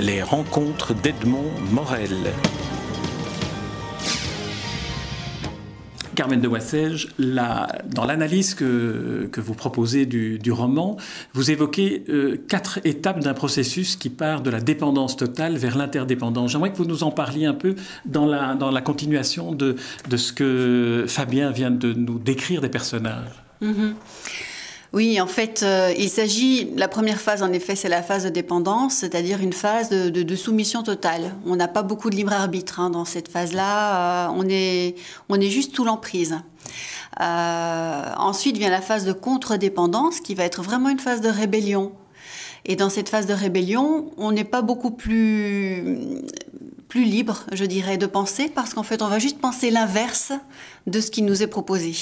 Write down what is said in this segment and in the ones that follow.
les rencontres d'Edmond Morel. Carmen de Wassège, dans l'analyse que, vous proposez du, roman, vous évoquez euh, quatre étapes d'un processus qui part de la dépendance totale vers l'interdépendance. J'aimerais que vous nous en parliez un peu dans la, dans la continuation de, de ce que Fabien vient de nous décrire des personnages. Mm-hmm. Oui, en fait, euh, il s'agit, la première phase, en effet, c'est la phase de dépendance, c'est-à-dire une phase de, soumission totale. On n'a pas beaucoup de libre arbitre hein, dans cette phase-là, euh, on, est, on est juste tout l'emprise. Euh, ensuite vient la phase de contre-dépendance, qui va être vraiment une phase de rébellion. Et dans cette phase de rébellion, on n'est pas beaucoup plus plus libre, je dirais, de penser, parce qu'en fait, on va juste penser l'inverse de ce qui nous est proposé.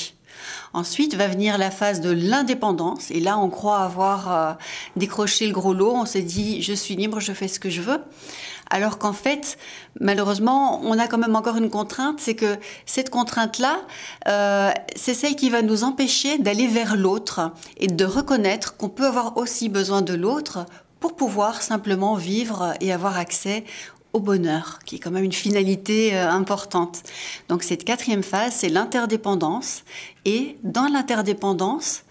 Ensuite va venir la phase de l'indépendance. Et là, on croit avoir euh, décroché le gros lot. On s'est dit, je suis libre, je fais ce que je veux. Alors qu'en fait, malheureusement, on a quand même encore une contrainte, c'est que cette contrainte-là, euh, c'est celle qui va nous empêcher d'aller vers l'autre et de reconnaître qu'on peut avoir aussi besoin de l'autre pour pouvoir simplement vivre et avoir accès au bonheur, qui est quand même une finalité euh, importante. Donc cette quatrième phase, c'est l'interdépendance. Et dans l'interdépendance,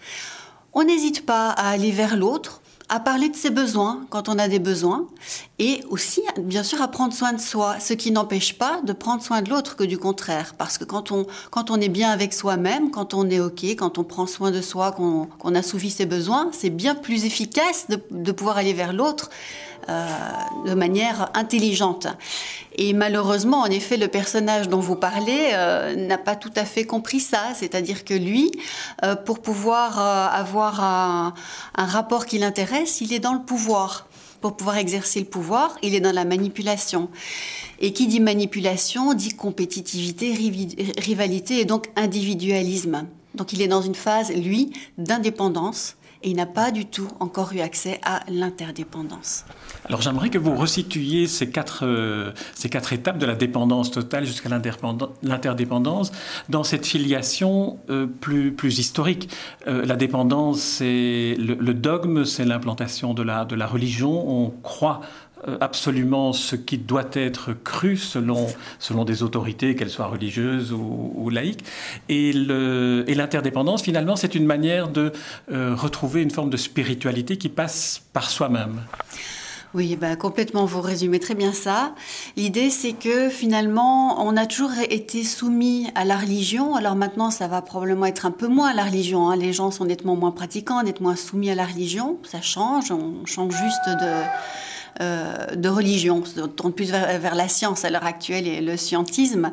on n'hésite pas à aller vers l'autre, à parler de ses besoins quand on a des besoins, et aussi, bien sûr, à prendre soin de soi, ce qui n'empêche pas de prendre soin de l'autre que du contraire. Parce que quand on, quand on est bien avec soi-même, quand on est OK, quand on prend soin de soi, qu'on assouvit ses besoins, c'est bien plus efficace de, pouvoir aller vers l'autre de manière intelligente. Et malheureusement, en effet, le personnage dont vous parlez euh, n'a pas tout à fait compris ça. C'est-à-dire que lui, euh, pour pouvoir avoir un rapport qui l'intéresse, il est dans le pouvoir pour pouvoir exercer le pouvoir, il est dans la manipulation. Et qui dit manipulation dit compétitivité, rivalité et donc individualisme. Donc il est dans une phase, lui, d'indépendance et il n'a pas du tout encore eu accès à l'interdépendance. Alors j'aimerais que vous resituiez ces quatre, euh, ces quatre étapes de la dépendance totale jusqu'à l'interdépendance dans cette filiation euh, plus, plus historique. Euh, la dépendance, c'est le, le, dogme, c'est l'implantation de la, de la religion. On croit absolument ce qui doit être cru selon, selon des autorités, qu'elles soient religieuses ou, laïques. Et l'interdépendance, finalement, c'est une manière de euh, retrouver une forme de spiritualité qui passe par soi-même. Oui, ben complètement, vous résumez très bien ça. L'idée, c'est que finalement, on a toujours été soumis à la religion. Alors maintenant, ça va probablement être un peu moins la religion. Hein. Les gens sont nettement moins pratiquants, nettement soumis à la religion. Ça change, on change juste de euh, de religion, on tourne plus vers, la science à l'heure actuelle et le scientisme.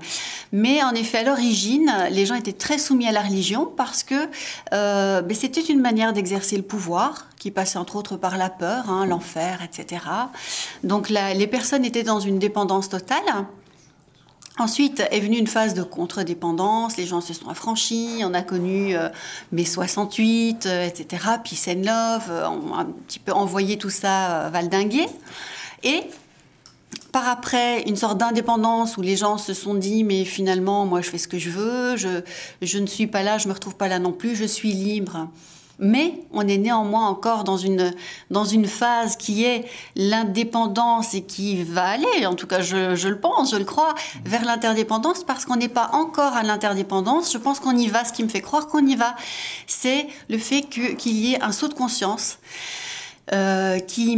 Mais en effet, à l'origine, les gens étaient très soumis à la religion parce que euh, ben, c'était une manière d'exercer le pouvoir qui passait entre autres par la peur, hein, l'enfer, etc. Donc les personnes étaient dans une dépendance totale. Ensuite est venue une phase de contre-dépendance, les gens se sont affranchis, on a connu euh, mai 68, euh, etc., Peace and Love, euh, on a un petit peu envoyé tout ça valdinguer. Et par après, une sorte d'indépendance où les gens se sont dit, mais finalement, moi je fais ce que je veux, je, je ne suis pas là, je ne me retrouve pas là non plus, je suis libre. Mais on est néanmoins encore dans une, dans une phase qui est l'indépendance et qui va aller, en tout cas je, je le pense, je le crois, vers l'interdépendance parce qu'on n'est pas encore à l'interdépendance. Je pense qu'on y va. Ce qui me fait croire qu'on y va, c'est le fait qu'il y ait un saut de conscience. Euh, qui,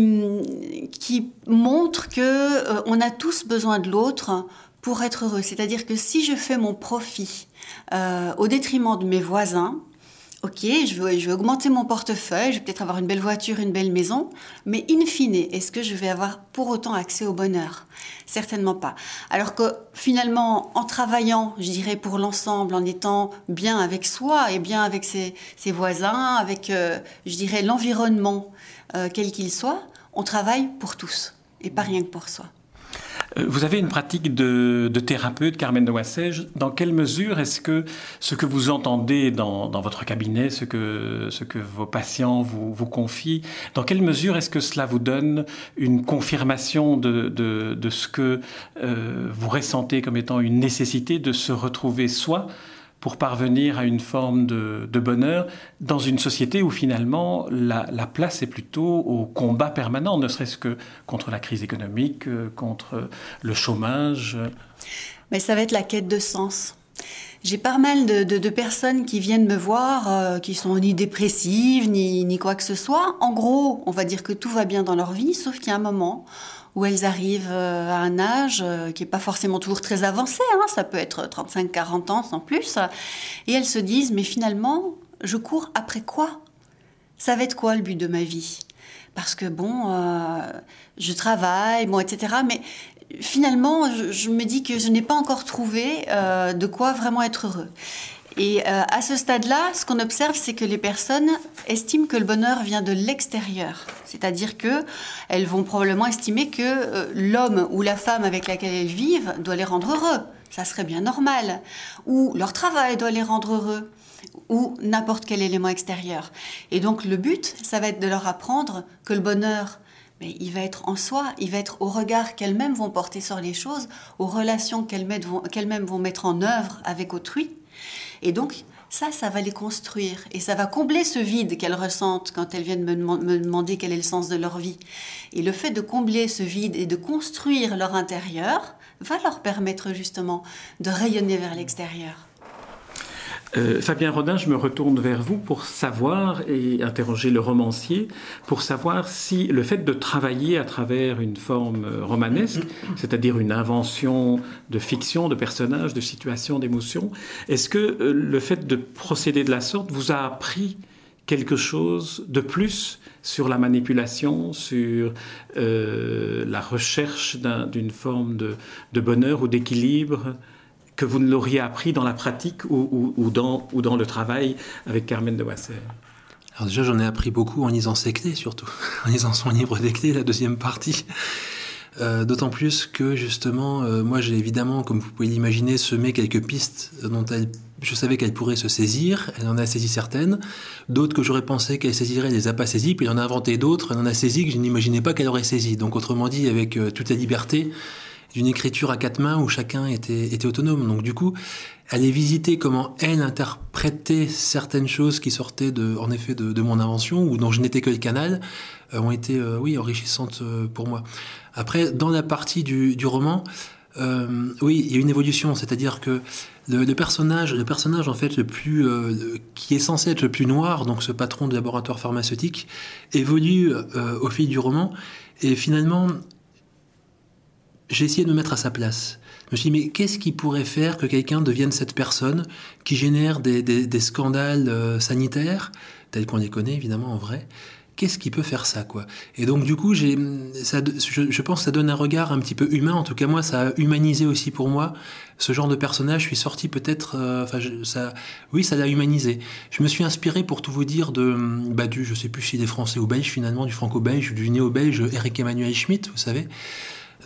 qui montre que euh, on a tous besoin de l'autre pour être heureux. C'est-à-dire que si je fais mon profit euh, au détriment de mes voisins, Ok, je vais, je augmenter mon portefeuille, je vais peut-être avoir une belle voiture, une belle maison, mais in fine, est-ce que je vais avoir pour autant accès au bonheur? Certainement pas. Alors que finalement, en travaillant, je dirais pour l'ensemble, en étant bien avec soi et bien avec ses, voisins, avec, euh, je dirais, l'environnement, euh, quel qu'il soit, on travaille pour tous et pas rien que pour soi. Euh, vous avez une pratique de, thérapeute, Carmen de Wassège. Dans quelle mesure est-ce que ce que vous entendez dans, votre cabinet, ce que, ce que vos patients vous, vous confient, dans quelle mesure est-ce que cela vous donne une confirmation de, de, ce que euh, vous ressentez comme étant une nécessité de se retrouver soi pour parvenir à une forme de, bonheur dans une société où finalement la, place est plutôt au combat permanent, ne serait-ce que contre la crise économique, euh, contre le chômage. Mais ça va être la quête de sens. J'ai pas mal de, personnes qui viennent me voir, euh, qui sont ni dépressives, ni, ni quoi que ce soit. En gros, on va dire que tout va bien dans leur vie, sauf qu'il y a un moment où elles arrivent euh, à un âge euh, qui n'est pas forcément toujours très avancé, hein, ça peut être 35-40 ans sans plus, et elles se disent, mais finalement, je cours après quoi? Ça va être quoi le but de ma vie? Parce que bon, je travaille, bon, etc. Mais finalement, je, me dis que je n'ai pas encore trouvé euh, de quoi vraiment être heureux. Et euh, à ce stade-là, ce qu'on observe, c'est que les personnes estiment que le bonheur vient de l'extérieur. C'est-à-dire que elles vont probablement estimer que euh, l'homme ou la femme avec laquelle elles vivent doit les rendre heureux. Ça serait bien normal. Ou leur travail doit les rendre heureux. Ou n'importe quel élément extérieur. Et donc le but, ça va être de leur apprendre que le bonheur, mais il va être en soi, il va être au regard qu'elles-mêmes vont porter sur les choses, aux relations qu'elles-mêmes vont, mettre en œuvre avec autrui. Et donc, ça, ça va les construire et ça va combler ce vide qu'elles ressentent quand elles viennent me, demander quel est le sens de leur vie. Et le fait de combler ce vide et de construire leur intérieur va leur permettre justement de rayonner vers l'extérieur. Euh, Fabien Rodin, je me retourne vers vous pour savoir et interroger le romancier pour savoir si le fait de travailler à travers une forme euh, romanesque, c'est-à-dire une invention de fiction, de personnages, de situations, d'émotions, est-ce que euh, le fait de procéder de la sorte vous a appris quelque chose de plus sur la manipulation, sur la recherche d'une forme de bonheur ou d'équilibre? Que vous ne l'auriez appris dans la pratique ou, dans, le travail avec Carmen de Wasser Alors déjà, j'en ai appris beaucoup en lisant ses clés, surtout, en lisant son livre clés, la deuxième partie. Euh, d'autant plus que justement, euh, moi j'ai évidemment, comme vous pouvez l'imaginer, semé quelques pistes dont elle, je savais qu'elle pourrait se saisir. Elle en a saisi certaines. D'autres que j'aurais pensé qu'elle saisirait, elle les a pas saisies. Puis elle en a inventé d'autres. Elle en a saisi que je n'imaginais pas qu'elle aurait saisi. Donc autrement dit, avec euh, toute la liberté, d'une écriture à quatre mains où chacun était, était autonome. Donc du coup, aller visiter comment elle interprétait certaines choses qui sortaient de, en effet de, mon invention ou dont je n'étais que le canal, euh, ont été euh, oui enrichissantes euh, pour moi. Après, dans la partie du, du roman, oui, il y a une évolution, c'est-à-dire que le, le, personnage, le personnage en fait le plus, qui est censé être le plus noir, donc ce patron de laboratoire pharmaceutique, évolue au fil du roman et finalement j'ai essayé de me mettre à sa place. Je me suis dit, mais qu'est-ce qui pourrait faire que quelqu'un devienne cette personne qui génère des, des, scandales euh, sanitaires, tels qu'on les connaît évidemment en vrai? Qu'est-ce qui peut faire ça, quoi? Et donc, du coup, j'ai, ça, je, pense que ça donne un regard un petit peu humain. En tout cas, moi, ça a humanisé aussi pour moi ce genre de personnage. Je suis sorti peut-être, euh, enfin, ça, oui, ça l'a humanisé. Je me suis inspiré, pour tout vous dire, de, bah, du, je sais plus s'il est français ou belge finalement, du franco-belge, du néo-belge Eric Emmanuel Schmitt, vous savez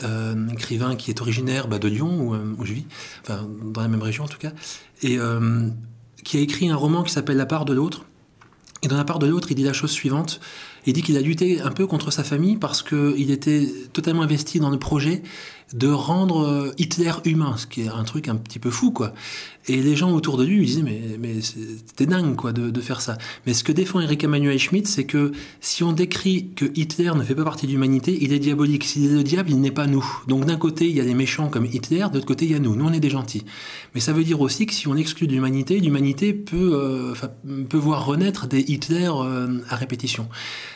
euh, écrivain qui est originaire bah, de Lyon, euh, où, je vis, enfin dans la même région en tout cas, et euh, qui a écrit un roman qui s'appelle La part de l'autre. Et dans La part de l'autre, il dit la chose suivante. Il dit qu'il a lutté un peu contre sa famille parce qu'il était totalement investi dans le projet de rendre euh, Hitler humain, ce qui est un truc un petit peu fou, quoi. Et les gens autour de lui lui disaient, mais, mais c'était dingue, quoi, de, faire ça. Mais ce que défend Eric Emmanuel Schmitt, c'est que si on décrit que Hitler ne fait pas partie de l'humanité, il est diabolique. S'il est le diable, il n'est pas nous. Donc d'un côté, il y a des méchants comme Hitler, de l'autre côté, il y a nous. Nous, on est des gentils. Mais ça veut dire aussi que si on exclut de l'humanité, l'humanité peut, euh, peut voir renaître des Hitler euh, à répétition.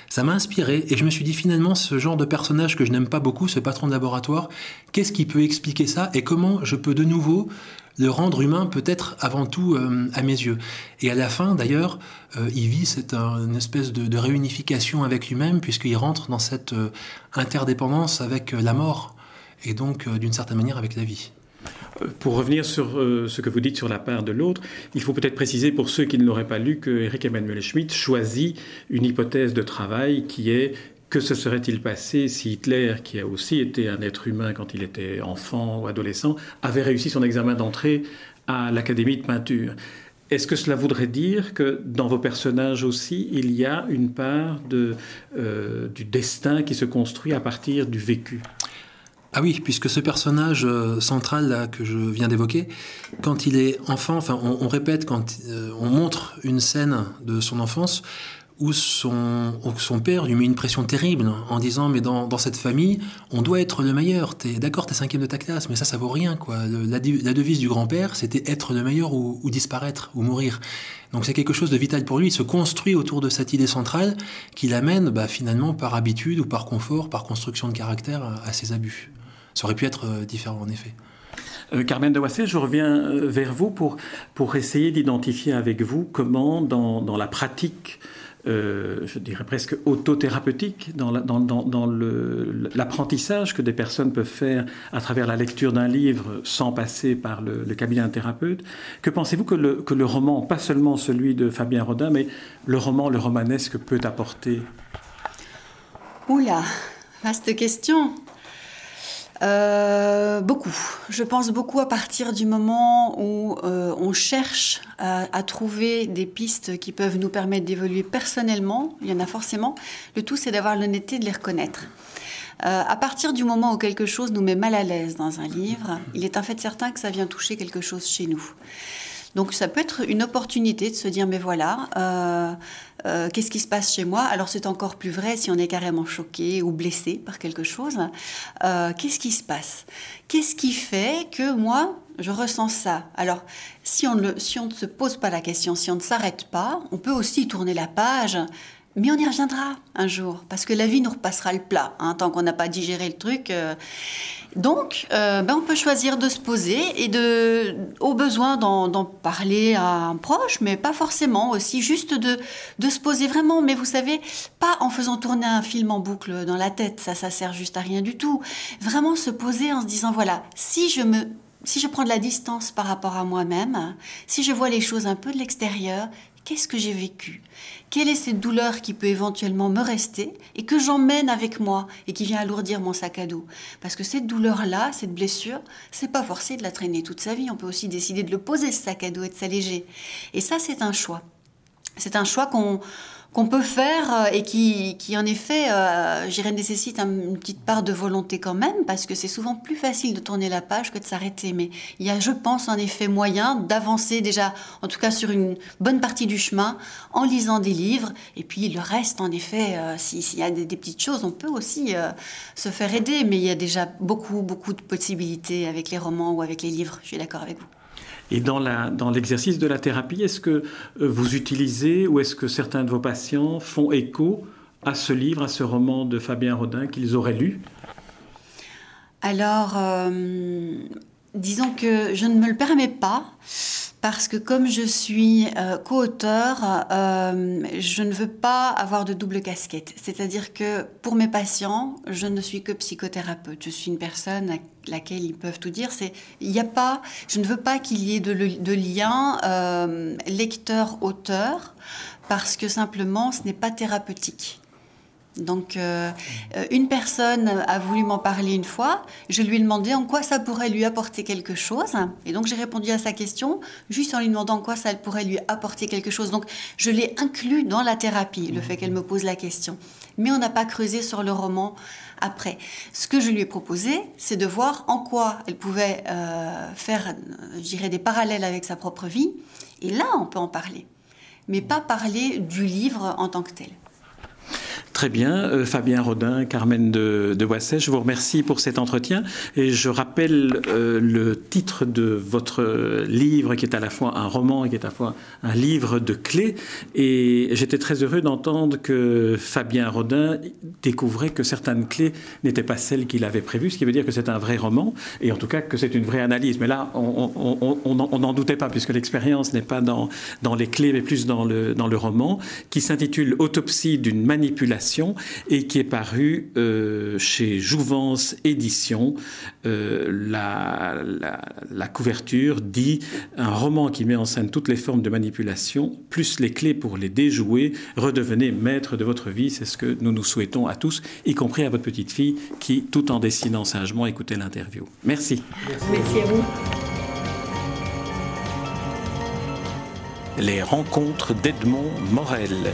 Ça m'a inspiré et je me suis dit finalement ce genre de personnage que je n'aime pas beaucoup, ce patron de laboratoire, qu'est-ce qui peut expliquer ça et comment je peux de nouveau le rendre humain peut-être avant tout euh, à mes yeux. Et à la fin d'ailleurs, euh, il vit cette une espèce de, réunification avec lui-même puisqu'il rentre dans cette euh, interdépendance avec la mort et donc d'une certaine manière avec la vie. Pour revenir sur euh, ce que vous dites sur la part de l'autre, il faut peut-être préciser pour ceux qui ne l'auraient pas lu que Eric Emmanuel Schmitt choisit une hypothèse de travail qui est que se serait-il passé si Hitler, qui a aussi été un être humain quand il était enfant ou adolescent, avait réussi son examen d'entrée à l'Académie de peinture? Est-ce que cela voudrait dire que dans vos personnages aussi, il y a une part euh, du destin qui se construit à partir du vécu? Ah oui, puisque ce personnage euh, central là, que je viens d'évoquer, quand il est enfant, enfin on, répète, quand euh, on montre une scène de son enfance, où son, son père lui met une pression terrible en disant mais dans, dans cette famille on doit être le meilleur. T'es d'accord t'es cinquième de ta classe mais ça ça vaut rien quoi. La, devise du grand-père c'était être le meilleur ou, disparaître ou mourir. Donc c'est quelque chose de vital pour lui. Il se construit autour de cette idée centrale qui l'amène bah, finalement par habitude ou par confort par construction de caractère à, ses abus ça aurait pu être euh, différent en effet euh, Carmen de Wassel, je reviens euh, vers vous pour, pour essayer d'identifier avec vous comment, dans, dans la pratique euh, je dirais presque autothérapeutique dans, l'apprentissage que des personnes peuvent faire à travers la lecture d'un livre sans passer par le, cabinet d'un thérapeute. Que pensez-vous que le, que le roman, pas seulement celui de Fabien Rodin, mais le roman, le romanesque peut apporter? Oula, vaste question. Euh, beaucoup. Je pense beaucoup à partir du moment où euh, on cherche à, trouver des pistes qui peuvent nous permettre d'évoluer personnellement. Il y en a forcément. Le tout, c'est d'avoir l'honnêteté de les reconnaître. Euh, à partir du moment où quelque chose nous met mal à l'aise dans un livre, il est en fait certain que ça vient toucher quelque chose chez nous. Donc ça peut être une opportunité de se dire, mais voilà, euh, euh, qu'est-ce qui se passe chez moi? Alors c'est encore plus vrai si on est carrément choqué ou blessé par quelque chose. Euh, qu'est-ce qui se passe? Qu'est-ce qui fait que moi, je ressens ça? Alors si on, si on ne se pose pas la question, si on ne s'arrête pas, on peut aussi tourner la page mais on y reviendra un jour, parce que la vie nous repassera le plat, hein, tant qu'on n'a pas digéré le truc. Euh. Donc, euh, ben on peut choisir de se poser et de, au besoin d'en parler à un proche, mais pas forcément aussi, juste de, de se poser vraiment. Mais vous savez, pas en faisant tourner un film en boucle dans la tête, ça, ça sert juste à rien du tout. Vraiment se poser en se disant, voilà, si je me si je prends de la distance par rapport à moi-même, si je vois les choses un peu de l'extérieur, qu'est-ce que j'ai vécu? Quelle est cette douleur qui peut éventuellement me rester et que j'emmène avec moi et qui vient alourdir mon sac à dos? Parce que cette douleur-là, cette blessure, c'est pas forcé de la traîner toute sa vie. On peut aussi décider de le poser ce sac à dos et de s'alléger. Et ça, c'est un choix. C'est un choix qu'on qu'on peut faire euh, et qui, qui en effet, euh, j'irais, nécessite une petite part de volonté quand même, parce que c'est souvent plus facile de tourner la page que de s'arrêter. Mais il y a, je pense, en effet moyen d'avancer déjà, en tout cas sur une bonne partie du chemin, en lisant des livres. Et puis le reste, en effet, euh, s'il y a des, petites choses, on peut aussi se faire aider. Mais il y a déjà beaucoup, beaucoup de possibilités avec les romans ou avec les livres. Je suis d'accord avec vous. Et dans, l'exercice de la thérapie, est-ce que euh, vous utilisez ou est-ce que certains de vos patients font écho à ce livre, à ce roman de Fabien Rodin qu'ils auraient lu? Alors, euh, disons que je ne me le permets pas parce que comme je suis euh, co-auteur, euh, je ne veux pas avoir de double casquette. C'est-à-dire que pour mes patients, je ne suis que psychothérapeute. Je suis une personne à laquelle ils peuvent tout dire. C'est, il a pas, je ne veux pas qu'il y ait de, de lien euh, lecteur-auteur parce que simplement, ce n'est pas thérapeutique. Donc, euh, euh, une personne a voulu m'en parler une fois. Je lui ai demandé en quoi ça pourrait lui apporter quelque chose. Et donc, j'ai répondu à sa question juste en lui demandant en quoi ça pourrait lui apporter quelque chose. Donc, je l'ai inclus dans la thérapie, le fait qu'elle me pose la question. Mais on n'a pas creusé sur le roman après. Ce que je lui ai proposé, c'est de voir en quoi elle pouvait euh, faire, je dirais, des parallèles avec sa propre vie. Et là, on peut en parler. Mais pas parler du livre en tant que tel. Très bien. Euh, Fabien Rodin, Carmen de, de je vous remercie pour cet entretien. Et je rappelle euh, le titre de votre livre, qui est à la fois un roman et qui est à la fois un livre de clés. Et j'étais très heureux d'entendre que Fabien Rodin découvrait que certaines clés n'étaient pas celles qu'il avait prévues, ce qui veut dire que c'est un vrai roman, et en tout cas que c'est une vraie analyse. Mais là, on n'en doutait pas, puisque l'expérience n'est pas dans, dans les clés, mais plus dans le, dans le roman, qui s'intitule Autopsie d'une manipulation et qui est paru euh, chez Jouvence Éditions. Euh, la, la, couverture dit un roman qui met en scène toutes les formes de manipulation, plus les clés pour les déjouer. Redevenez maître de votre vie, c'est ce que nous nous souhaitons à tous, y compris à votre petite fille qui, tout en dessinant sagement, écoutait l'interview. Merci. Merci à vous. Les rencontres d'Edmond Morel.